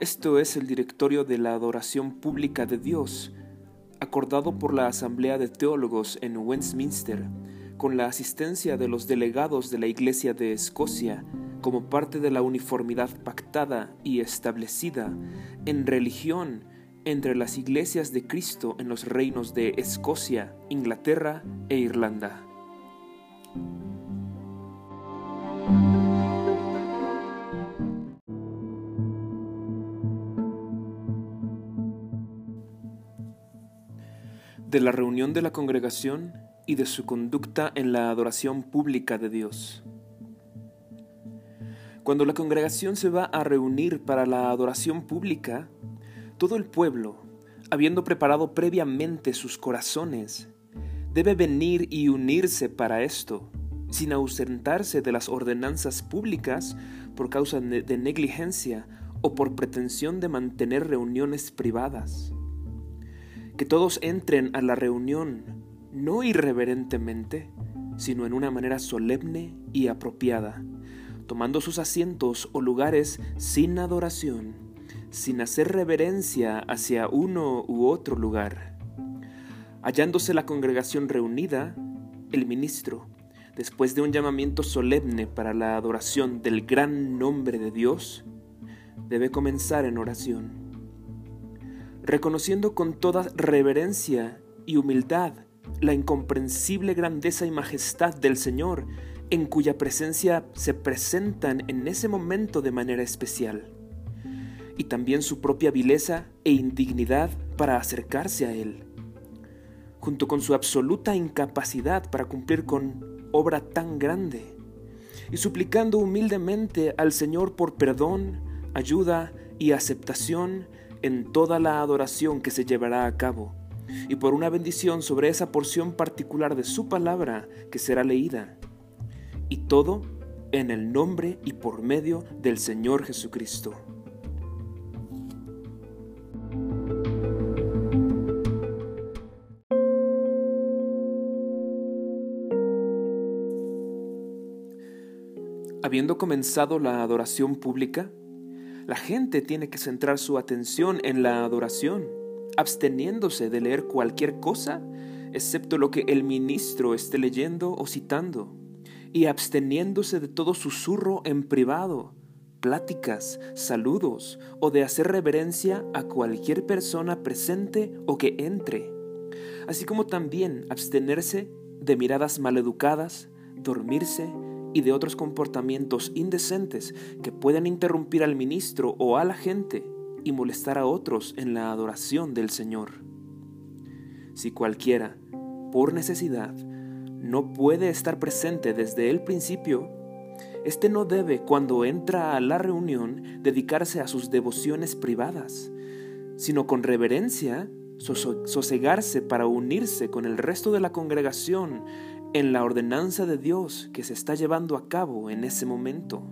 Esto es el directorio de la adoración pública de Dios, acordado por la Asamblea de Teólogos en Westminster, con la asistencia de los delegados de la Iglesia de Escocia, como parte de la uniformidad pactada y establecida en religión entre las iglesias de Cristo en los reinos de Escocia, Inglaterra e Irlanda. De la reunión de la congregación y de su conducta en la adoración pública de Dios. Cuando la congregación se va a reunir para la adoración pública, todo el pueblo, habiendo preparado previamente sus corazones, debe venir y unirse para esto, sin ausentarse de las ordenanzas públicas por causa de negligencia o por pretensión de mantener reuniones privadas que todos entren a la reunión no irreverentemente, sino en una manera solemne y apropiada, tomando sus asientos o lugares sin adoración, sin hacer reverencia hacia uno u otro lugar. Hallándose la congregación reunida, el ministro, después de un llamamiento solemne para la adoración del gran nombre de Dios, debe comenzar en oración reconociendo con toda reverencia y humildad la incomprensible grandeza y majestad del Señor, en cuya presencia se presentan en ese momento de manera especial, y también su propia vileza e indignidad para acercarse a Él, junto con su absoluta incapacidad para cumplir con obra tan grande, y suplicando humildemente al Señor por perdón, ayuda y aceptación en toda la adoración que se llevará a cabo, y por una bendición sobre esa porción particular de su palabra que será leída. Y todo en el nombre y por medio del Señor Jesucristo. Habiendo comenzado la adoración pública, la gente tiene que centrar su atención en la adoración, absteniéndose de leer cualquier cosa, excepto lo que el ministro esté leyendo o citando, y absteniéndose de todo susurro en privado, pláticas, saludos o de hacer reverencia a cualquier persona presente o que entre, así como también abstenerse de miradas maleducadas, dormirse, y de otros comportamientos indecentes que pueden interrumpir al ministro o a la gente y molestar a otros en la adoración del Señor. Si cualquiera, por necesidad, no puede estar presente desde el principio, éste no debe, cuando entra a la reunión, dedicarse a sus devociones privadas, sino con reverencia sosegarse para unirse con el resto de la congregación en la ordenanza de Dios que se está llevando a cabo en ese momento.